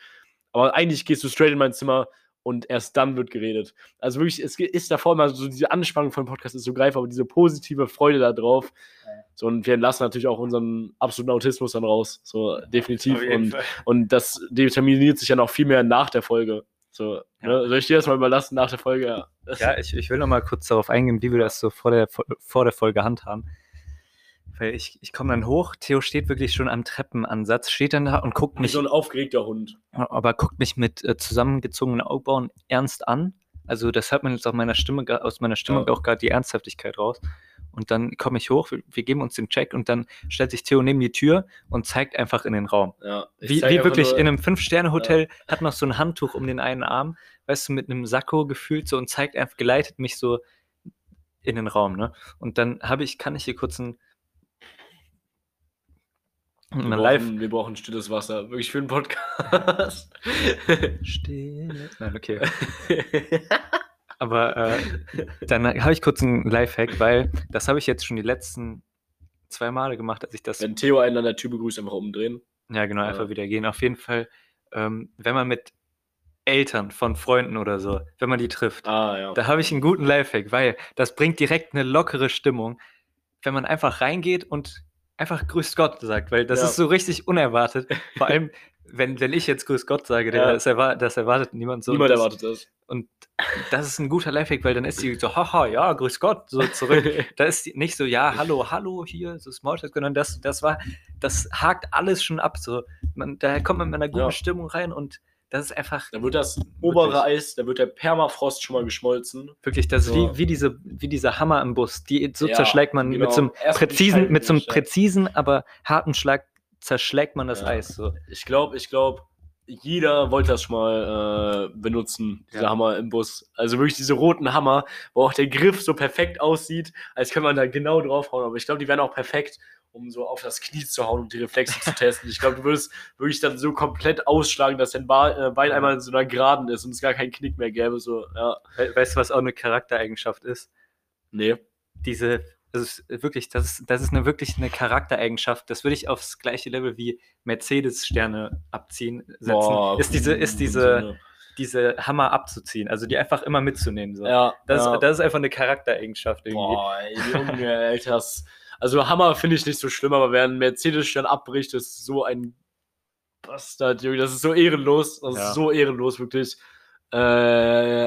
aber eigentlich gehst du straight in mein Zimmer und erst dann wird geredet. Also wirklich, es ist davor immer so, diese Anspannung von Podcast ist so greifbar, aber diese positive Freude da drauf. So, und wir entlassen natürlich auch unseren absoluten Autismus dann raus. So, definitiv. Und, Fall. und das determiniert sich ja noch viel mehr nach der Folge. So, Ja. ne? Soll ich dir das mal überlassen nach der Folge? Ja. Ja, ich, ich will noch mal kurz darauf eingehen, wie wir das so vor der, vor der Folge handhaben. Weil ich, ich komme dann hoch, Theo steht wirklich schon am Treppenansatz, steht dann da und guckt Wie mich, so ein aufgeregter Hund. aber guckt mich mit äh, zusammengezogenen Augenbrauen ernst an. Also das hört man jetzt aus meiner Stimme, aus meiner Stimme Ja. auch gerade die Ernsthaftigkeit raus. Und dann komme ich hoch, wir, wir geben uns den Check und dann stellt sich Theo neben die Tür und zeigt einfach in den Raum. Ja. Wie, wie wirklich nur- in einem Fünf-Sterne-Hotel hat noch so ein Handtuch um den einen Arm, weißt du, mit einem Sakko gefühlt so und zeigt einfach, geleitet mich so in den Raum, ne? Und dann habe ich, kann ich hier kurz ein, wir brauchen, Live. wir brauchen stilles Wasser. Wirklich für einen Podcast. Stille. Nein, okay. [laughs] Aber äh, dann habe ich kurz einen Lifehack, weil das habe ich jetzt schon die letzten zwei Male gemacht, als ich das Wenn Theo einen an der Tür begrüßt, einfach umdrehen. Ja, genau, Ja. einfach wieder gehen. Auf jeden Fall, ähm, wenn man mit Eltern von Freunden oder so, wenn man die trifft, Ah, ja. da habe ich einen guten Lifehack, weil das bringt direkt eine lockere Stimmung, wenn man einfach reingeht und einfach Grüß Gott sagt, weil das Ja. ist so richtig unerwartet. Vor allem, [laughs] wenn, wenn ich jetzt Grüß Gott sage, Ja. das, erwartet, das erwartet niemand so. Niemand das, erwartet das. Und das ist ein guter Lifehack, weil dann ist die so, haha, ja, Grüß Gott, so zurück. [laughs] Da ist die nicht so, ja, hallo, hallo, hier, so Smalltalk, sondern das, das war, das hakt alles schon ab. So. Man, da kommt man mit einer guten Ja. Stimmung rein und das ist einfach Da wird das obere Eis, da wird der Permafrost schon mal geschmolzen. wirklich, das ist So. wie, wie, diese, wie dieser Hammer im Bus. Die, so Ja, zerschlägt man genau. mit so einem Erst präzisen, mit so einem präzisen, aber harten Schlag zerschlägt man das Ja. Eis. So. Ich glaube, ich glaube, jeder wollte das schon mal äh, benutzen, dieser Ja. Hammer im Bus. Also wirklich diese roten Hammer, wo auch der Griff so perfekt aussieht, als könnte man da genau draufhauen. Aber ich glaube, die wären auch perfekt, um so auf das Knie zu hauen und die Reflexe zu testen. Ich glaube, du würdest wirklich dann so komplett ausschlagen, dass dein äh, Bein einmal in so einer Geraden ist und es gar keinen Knick mehr gäbe. So, ja. We weißt du, was auch eine Charaktereigenschaft ist? Nee. diese, das ist wirklich, das ist, das ist eine wirklich eine Charaktereigenschaft. Das würde ich aufs gleiche Level wie Mercedes-Sterne abziehen setzen. Boah, ist diese, ist diese, diese Hammer abzuziehen, also die einfach immer mitzunehmen. So. Ja, das, ja. das ist einfach eine Charaktereigenschaft irgendwie. Boah, Junge, Alter. das- Also Hammer finde ich nicht so schlimm, aber wer einen Mercedes-Stern abbricht, ist so ein Bastard, Junge. Das ist so ehrenlos. Das Ja. ist so ehrenlos, wirklich. Äh,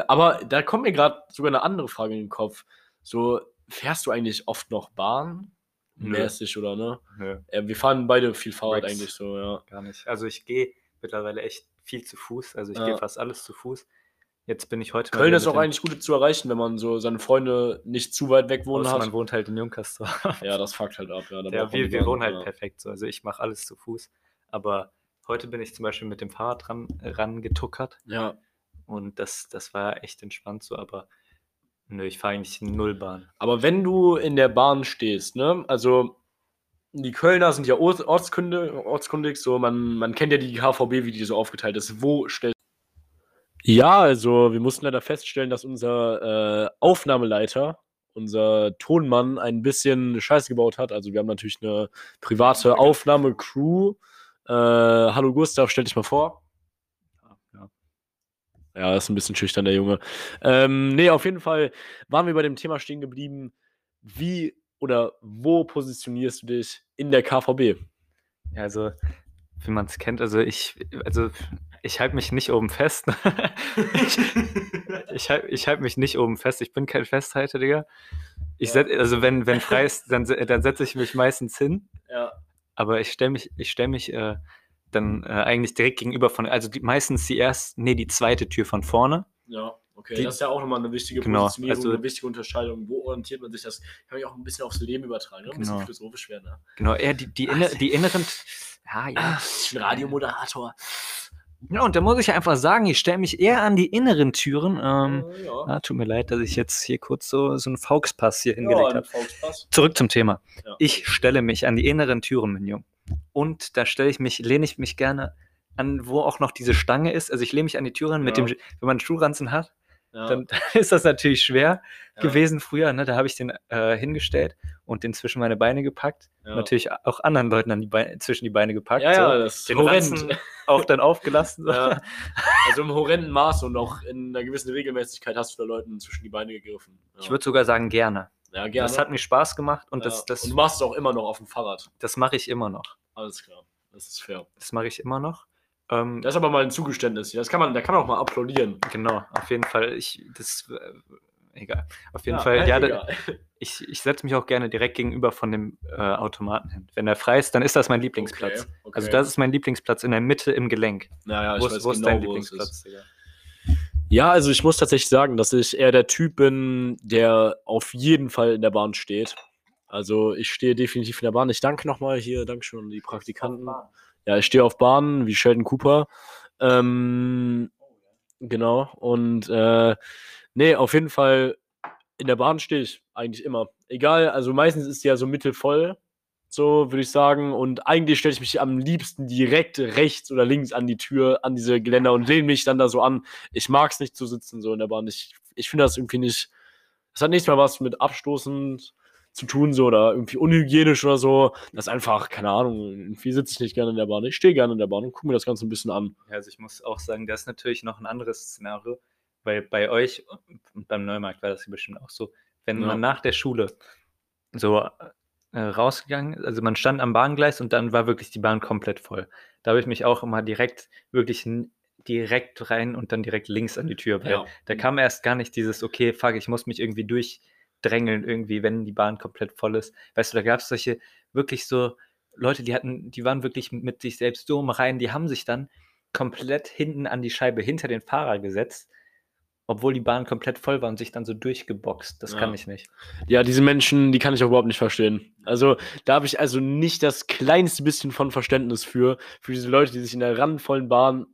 aber da kommt mir gerade sogar eine andere Frage in den Kopf. So, fährst du eigentlich oft noch Bahn? Mäßig oder ne? Nö, Ja, wir fahren beide viel Fahrrad Rex. eigentlich so, ja. gar nicht. Also ich gehe mittlerweile echt viel zu Fuß. Also ich Ja. gehe fast alles zu Fuß. Jetzt bin ich heute Köln ist auch eigentlich gut zu erreichen, wenn man so seine Freunde nicht zu weit weg wohnen außer hat. man wohnt halt in Junkersdorf. [laughs] Ja, das fuckt halt ab, ja. Ja, wir, wir wohnen halt ja. perfekt so. Also ich mache alles zu Fuß. Aber heute bin ich zum Beispiel mit dem Fahrrad ran, rangetuckert Ja, und das, das war echt entspannt so, aber nö, ich fahre eigentlich null Bahn. aber wenn du in der Bahn stehst, ne, also die Kölner sind ja Ort- ortskunde, ortskundig, so man, man kennt ja die KVB, wie die so aufgeteilt ist. Wo stellst Ja, also wir mussten leider feststellen, dass unser äh, Aufnahmeleiter, unser Tonmann, ein bisschen Scheiße gebaut hat. Also wir haben natürlich eine private Aufnahmecrew. Äh, hallo Gustav, stell dich mal vor. Ja. Ist ein bisschen schüchtern, der Junge. Ähm, nee, auf jeden Fall waren wir bei dem Thema stehen geblieben. Wie oder wo positionierst du dich in der KVB? Ja, also, wie man es kennt, also ich, also [laughs] ich halte mich nicht oben fest. ich ich halte ich halt mich nicht oben fest. Ich bin kein Festhalter, Digga. Ich Ja. set, also wenn, wenn frei ist, dann, dann setze ich mich meistens hin. Ja. Aber ich stelle mich, ich stelle mich äh, dann äh, eigentlich direkt gegenüber von, also die, meistens die erste, nee, die zweite Tür von vorne. Ja, okay. Die- das ist ja auch nochmal eine wichtige Genau, Positionierung, also- eine wichtige Unterscheidung. Wo orientiert man sich? Das kann ich auch ein bisschen aufs Leben übertragen. Ne? Ein bisschen Genau. philosophisch werden. Ne? Genau, eher die, die, inner, die inneren. Ja, ja. ich bin Radiomoderator. Ja, und da muss ich einfach sagen, ich stelle mich eher an die inneren Türen. Ähm, Äh, ja. ah, tut mir leid, dass ich jetzt hier kurz so, so einen Fauxpass hier ja, hingelegt ein habe. Zurück zum Thema. Ja. Ich stelle mich an die inneren Türen, mein Junge. Und da stelle ich mich, lehne ich mich gerne an, wo auch noch diese Stange ist. Also ich lehne mich an die Türen mit Ja. dem, wenn man einen Schuhranzen hat, Ja. dann, dann [laughs] ist das natürlich schwer ja. gewesen früher. Ne? Da habe ich den äh, hingestellt und den zwischen meine Beine gepackt. Ja. Natürlich auch anderen Leuten an die Beine, zwischen die Beine gepackt. Ja, so. das ist Den horrend. [laughs] Auch dann aufgelassen. So. [laughs] Also im horrenden Maß und auch in einer gewissen Regelmäßigkeit hast du da Leuten zwischen die Beine gegriffen. Ich würde sogar sagen, gerne. ja gerne. Das hat mir Spaß gemacht und das, das, und du machst es auch immer noch auf dem Fahrrad. das mache ich immer noch. Alles klar. Das ist fair. Das mache ich immer noch. Ähm, Das ist aber mal ein Zugeständnis. hier. Das kann man, da kann man auch mal applaudieren. genau, auf jeden Fall. Ich, das, äh, egal. Auf jeden Ja, Fall, ja, da, ich, ich setze mich auch gerne direkt gegenüber von dem äh, Automaten hin. Wenn er frei ist, dann ist das mein Lieblingsplatz. Okay, okay. Also das ist mein Lieblingsplatz in der Mitte im Gelenk. Ja, ja, ich wo weiß ist, wo ist genau, dein wo es ist. Lieblingsplatz? Digga? Ja, also ich muss tatsächlich sagen, dass ich eher der Typ bin, der auf jeden Fall in der Bahn steht. Also ich stehe definitiv in der Bahn. Ich danke nochmal hier, Dankeschön an die Praktikanten. Ja, ich stehe auf Bahnen wie Sheldon Cooper. Ähm, genau. Und äh, nee, auf jeden Fall in der Bahn stehe ich eigentlich immer. Egal, also meistens ist die ja so mittelvoll, so würde ich sagen. Und eigentlich stelle ich mich am liebsten direkt rechts oder links an die Tür, an diese Geländer und lehne mich dann da so an. Ich mag es nicht zu sitzen so in der Bahn. Ich, ich finde das irgendwie nicht. Das hat nichts mehr was mit abstoßend zu tun, so oder irgendwie unhygienisch oder so. Das ist einfach, keine Ahnung, irgendwie sitze ich nicht gerne in der Bahn. Ich stehe gerne in der Bahn und gucke mir das Ganze ein bisschen an. Ja, also ich muss auch sagen, das ist natürlich noch ein anderes Szenario, weil bei euch und beim Neumarkt war das bestimmt auch so, wenn Ja. man nach der Schule so äh, rausgegangen ist, also man stand am Bahngleis und dann war wirklich die Bahn komplett voll. Da habe ich mich auch immer direkt, wirklich direkt rein und dann direkt links an die Tür, weil Ja. da kam erst gar nicht dieses, okay, fuck, ich muss mich irgendwie durchdrängeln irgendwie, wenn die Bahn komplett voll ist. Weißt du, da gab es solche wirklich so Leute, die hatten, die waren wirklich mit sich selbst so im Reinen, die haben sich dann komplett hinten an die Scheibe hinter den Fahrer gesetzt, obwohl die Bahn komplett voll war und sich dann so durchgeboxt. Das Ja. kann ich nicht. Ja, diese Menschen, die kann ich auch überhaupt nicht verstehen. Also, da habe ich also nicht das kleinste bisschen von Verständnis für, für diese Leute, die sich in der randvollen Bahn,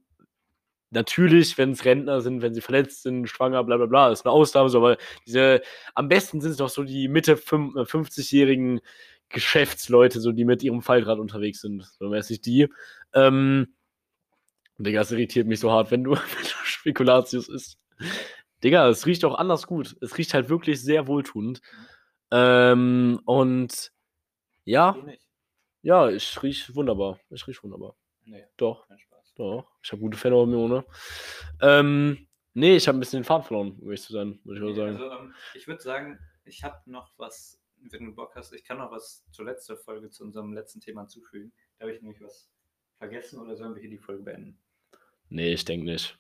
natürlich, wenn es Rentner sind, wenn sie verletzt sind, schwanger, bla bla bla, ist eine Ausnahme, so, aber diese, am besten sind es doch so die Mitte fünf- äh, 50-jährigen Geschäftsleute, so die mit ihrem Faltrad unterwegs sind, so mäßig die. Ähm, Digga, das irritiert mich so hart, wenn du, [laughs] wenn du Spekulatius isst. Digga, es riecht auch anders gut. Es riecht halt wirklich sehr wohltuend. Ähm, und ja, ja, ich riech wunderbar. Ich riech wunderbar. Nee, Doch. Doch. Ich habe gute Phänomene. Ähm, nee, ich habe ein bisschen den Faden verloren, um ehrlich zu sein, würde ich mal sagen. Also, ähm, ich würde sagen, ich habe noch was, wenn du Bock hast, ich kann noch was zur letzten Folge, zu unserem letzten Thema hinzufügen. Da habe ich nämlich was vergessen oder sollen wir hier die Folge beenden? Nee, ich denke nicht.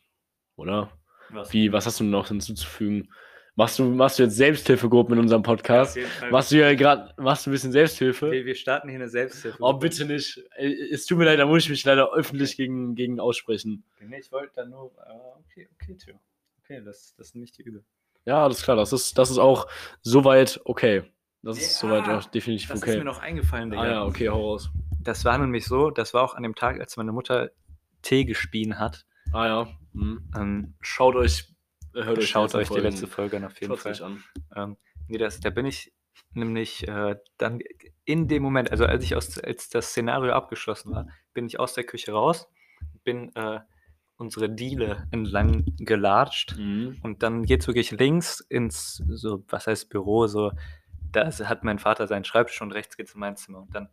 Oder? Was? Wie, was hast du noch hinzuzufügen? Machst du, machst du jetzt Selbsthilfegruppen in unserem Podcast? Machst du ja gerade, machst du ein bisschen Selbsthilfe? wir, wir starten hier eine Selbsthilfe. Oh, bitte nicht. Es tut mir leid, da muss ich mich leider öffentlich gegen, gegen aussprechen. Nee, ich wollte da nur. ah, okay, okay, Theo. Okay, das, das ist nicht die Übel. Ja, alles klar, das ist, das ist auch soweit okay. Das ist Ja, soweit auch definitiv Das ist okay. mir noch eingefallen, Digga. Ah ja, okay, hau raus. Das war nämlich so, das war auch an dem Tag, als meine Mutter Tee gespien hat. Ah ja. Hm. Ähm, Schaut euch, hört schaut euch die Folgen- letzte Folge auf jeden Fall. an. Ähm, nee, das, da bin ich nämlich äh, dann in dem Moment, also als ich aus, als das Szenario abgeschlossen war, bin ich aus der Küche raus, bin äh, unsere Diele entlang gelatscht Mhm. und dann geht's wirklich links ins, so, was heißt Büro, so, da hat mein Vater seinen Schreibtisch und rechts geht's in mein Zimmer und dann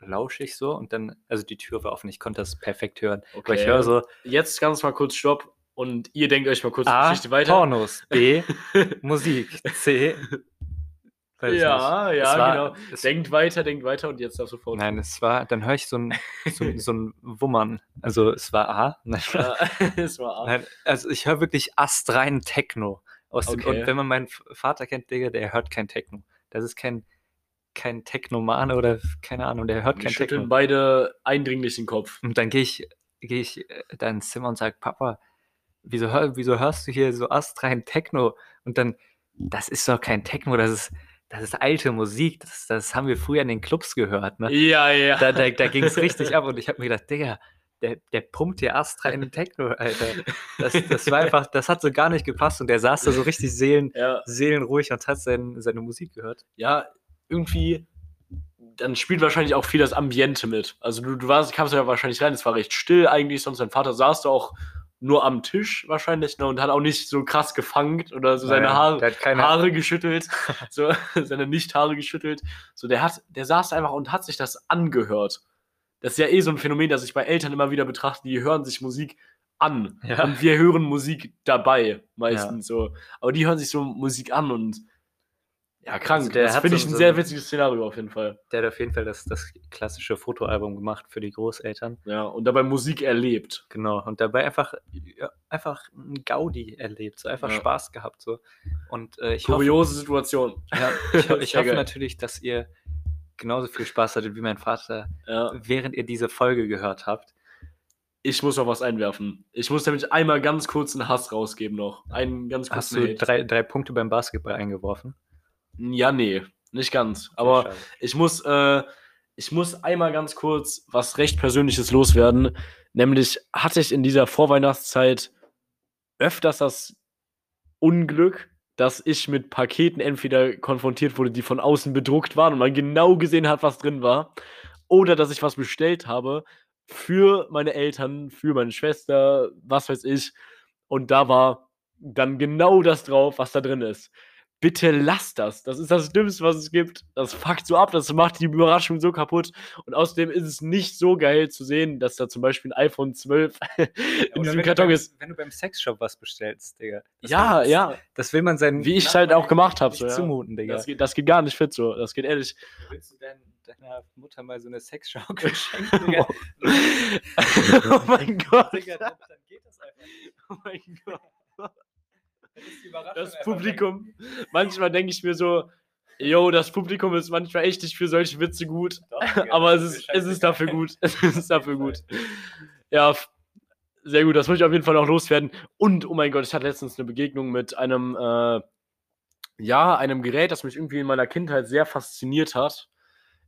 lausche ich so und dann, also die Tür war offen, ich konnte das perfekt hören, aber ich Okay. höre so, Jetzt ganz mal kurz Stopp und ihr denkt euch mal kurz die A, Geschichte weiter. Pornos, B, [laughs] Musik, C, weiß nicht. ja, ja, war- genau. Denkt weiter, denkt weiter und jetzt darfst du sofort. Nein, es war, dann höre ich so ein, so, so ein Wummern. Also es war A. Nein, [laughs] Ja, es war A. nein, also ich höre wirklich astreinen Techno. Aus dem, Okay. Und wenn man meinen Vater kennt, Digga, der hört kein Techno. Das ist kein, kein Technomane oder keine Ahnung, der hört Wir kein schütteln Techno. beide eindringlich den Kopf. Und dann gehe ich, gehe ich äh, da ins Zimmer und sage, Papa, wieso, wieso hörst du hier so astreinen Techno? Und dann, das ist doch kein Techno, das ist, das ist alte Musik. Das, das haben wir früher in den Clubs gehört. Ne? Ja, ja. da, da, da ging es richtig ab und ich habe mir gedacht, Digga, der, der pumpt hier Ast rein in [laughs] Techno, Alter. Das, das war einfach, das hat so gar nicht gepasst und der saß da so richtig seelen, ja. seelenruhig und hat sein, seine Musik gehört. ja, irgendwie, dann spielt wahrscheinlich auch viel das Ambiente mit. Also du, du warst, kamst ja wahrscheinlich rein, es war recht still eigentlich, sonst dein Vater saß da auch nur am Tisch wahrscheinlich ne, und hat auch nicht so krass gefangen oder so seine Haare, keine- Haare geschüttelt, [laughs] so seine Nicht-Haare geschüttelt. So, der hat, der saß einfach und hat sich das angehört. Das ist ja eh so ein Phänomen, das ich bei Eltern immer wieder betrachte, die hören sich Musik an. Ja. Und wir hören Musik dabei, meistens so. Aber die hören sich so Musik an und ja, krank. Der das finde so- ich ein sehr witziges Szenario auf jeden Fall. Der hat auf jeden Fall das, das klassische Fotoalbum gemacht für die Großeltern. Ja, und dabei Musik erlebt. Genau. Und dabei einfach, ja, einfach ein Gaudi erlebt, so einfach Ja. Spaß gehabt. So. Und äh, ich hoffe, Kuriose Situation. ja, [laughs] ich, ich hoffe geil. natürlich, dass ihr genauso viel Spaß hattet wie mein Vater, Ja. während ihr diese Folge gehört habt. Ich muss noch was einwerfen. Ich muss nämlich einmal ganz kurz einen Hass rausgeben noch. Einen ganz Hast kurzen du Hate. drei, drei Punkte beim Basketball eingeworfen? Ja, nee, nicht ganz. Aber schade. ich muss, äh, ich muss einmal ganz kurz was recht Persönliches loswerden. Nämlich hatte ich in dieser Vorweihnachtszeit öfters das Unglück, dass ich mit Paketen entweder konfrontiert wurde, die von außen bedruckt waren und man genau gesehen hat, was drin war, oder dass ich was bestellt habe für meine Eltern, für meine Schwester, was weiß ich. Und da war dann genau das drauf, was da drin ist. Bitte lasst das. Das ist das Dümmste, was es gibt. Das fuckt so ab, das macht die Überraschung so kaputt. Und außerdem ist es nicht so geil zu sehen, dass da zum Beispiel ein iPhone 12 in diesem Karton ist. Wenn du beim Sexshop was bestellst, Digga. Ja, das, ja. Das will man seinen Wie ich es halt auch gemacht habe. nicht So, ja. zumuten, Digga. das, geht, das geht gar nicht fit so. Das geht ehrlich. Willst du dein, deiner Mutter mal so eine Sexschaukel [laughs] schenken, Digga? [laughs] oh mein Gott. Digga, dann, dann geht das einfach. Oh mein Gott. Das Publikum. Manchmal denke ich mir so, yo, das Publikum ist manchmal echt nicht für solche Witze gut. Doch, Digga, Aber es ist, es ist dafür gut. [laughs] Es ist dafür gut. Ja, sehr gut. Das muss ich auf jeden Fall noch loswerden. Und, oh mein Gott, ich hatte letztens eine Begegnung mit einem, äh, ja, einem Gerät, das mich irgendwie in meiner Kindheit sehr fasziniert hat.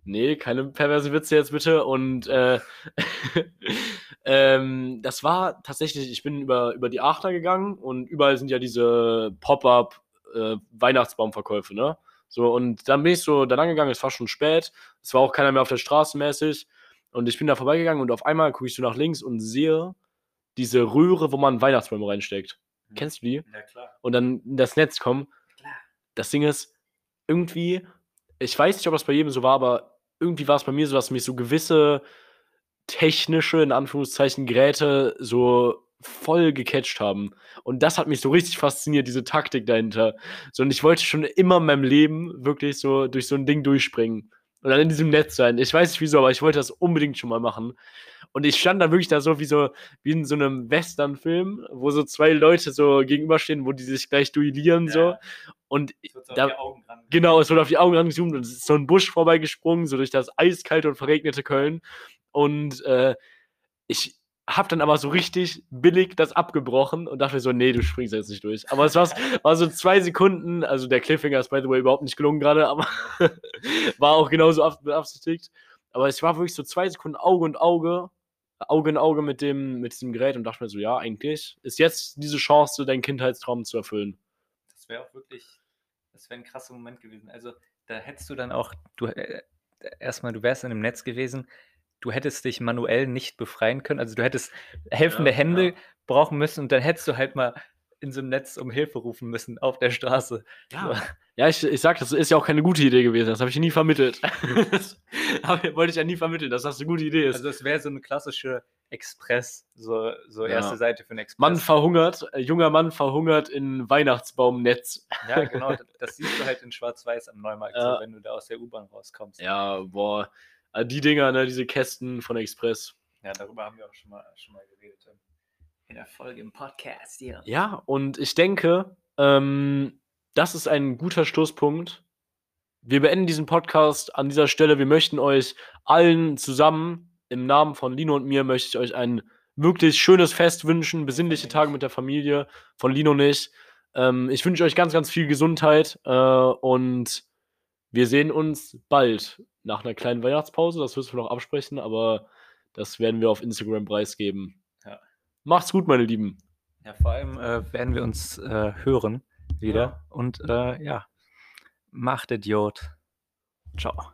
Nee, keine perverse Witze jetzt bitte. Und äh, [laughs] ähm, das war tatsächlich, ich bin über, über die Achter gegangen und überall sind ja diese Pop-up äh, Weihnachtsbaumverkäufe, ne? So, und dann bin ich so da lang gegangen, es war schon spät, es war auch keiner mehr auf der Straße mäßig. Und ich bin da vorbeigegangen und auf einmal gucke ich so nach links und sehe diese Röhre, wo man Weihnachtsbäume reinsteckt. Mhm. Kennst du die? Ja, klar. Und dann in das Netz kommen. Klar. Das Ding ist, irgendwie, ich weiß nicht, ob das bei jedem so war, aber irgendwie war es bei mir so, dass mich so gewisse technische, in Anführungszeichen, Geräte so voll gecatcht haben. Und das hat mich so richtig fasziniert, diese Taktik dahinter. So, und ich wollte schon immer in meinem Leben wirklich so durch so ein Ding durchspringen. und dann in diesem Netz sein. Ich weiß nicht wieso, aber ich wollte das unbedingt schon mal machen. Und ich stand da wirklich da so wie so, wie in so einem Western-Film, wo so zwei Leute so gegenüberstehen, wo die sich gleich duellieren, so. Ja. Und so Da- auf die Augen ran. Genau, es wurde auf die Augen rangezoomt und es ist so ein Busch vorbeigesprungen, so durch das eiskalte und verregnete Köln. Und äh, ich habe dann aber so richtig billig das abgebrochen und dachte so, nee, du springst jetzt nicht durch. Aber es war, war so zwei Sekunden, also der Cliffhanger ist by the way überhaupt nicht gelungen gerade, aber [laughs] war auch genauso ab- beabsichtigt. Aber es war wirklich so zwei Sekunden Auge und Auge, Auge in Auge mit dem, mit diesem Gerät und dachte mir so, ja, eigentlich ist jetzt diese Chance, deinen Kindheitstraum zu erfüllen. Das wäre auch wirklich, das wäre ein krasser Moment gewesen. Also da hättest du dann auch, du äh, erstmal, du wärst in einem Netz gewesen, du hättest dich manuell nicht befreien können. Also du hättest helfende Ja, Hände ja. brauchen müssen und dann hättest du halt mal in so einem Netz um Hilfe rufen müssen auf der Straße. Ja, ja ich, ich sag, das ist ja auch keine gute Idee gewesen. Das habe ich nie vermittelt. [laughs] das wollte ich ja nie vermitteln, dass das eine gute Idee ist. Also es wäre so eine klassische Express, so, so Ja. erste Seite für einen Express. Mann verhungert, äh, junger Mann verhungert in Weihnachtsbaumnetz. Ja, genau. das- Das siehst du halt in Schwarz-Weiß am Neumarkt, Ja. so, wenn du da aus der U-Bahn rauskommst. Ja, boah. Äh, Die Dinger, ne, diese Kästen von Express. Ja, darüber haben wir auch schon mal, schon mal geredet. In der Folge im Podcast hier. Ja, und ich denke, ähm, das ist ein guter Schlusspunkt. Wir beenden diesen Podcast an dieser Stelle. Wir möchten euch allen zusammen, im Namen von Lino und mir, möchte ich euch ein wirklich schönes Fest wünschen. Besinnliche. Tage mit der Familie. Von Lino nicht. Ähm, ich wünsche euch ganz, ganz viel Gesundheit äh, und wir sehen uns bald nach einer kleinen Weihnachtspause. Das müssen wir noch absprechen, aber das werden wir auf Instagram preisgeben. Ja. Macht's gut, meine Lieben. Ja, vor allem äh, werden wir uns äh, hören wieder. Ja. Und äh, ja, macht Idiot. Ciao.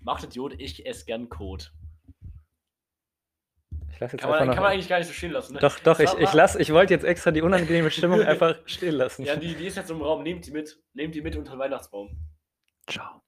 Macht Idiot, ich esse gern Code. Ich lasse jetzt Kann man, kann man eigentlich gar nicht so stehen lassen. Ne? Doch, doch, ich, ich lass, ich wollte jetzt extra die unangenehme Stimmung [laughs] einfach stehen lassen. Ja, die, die ist jetzt im Raum. Nehmt die mit. Nehmt die mit unter den Weihnachtsbaum. Ciao.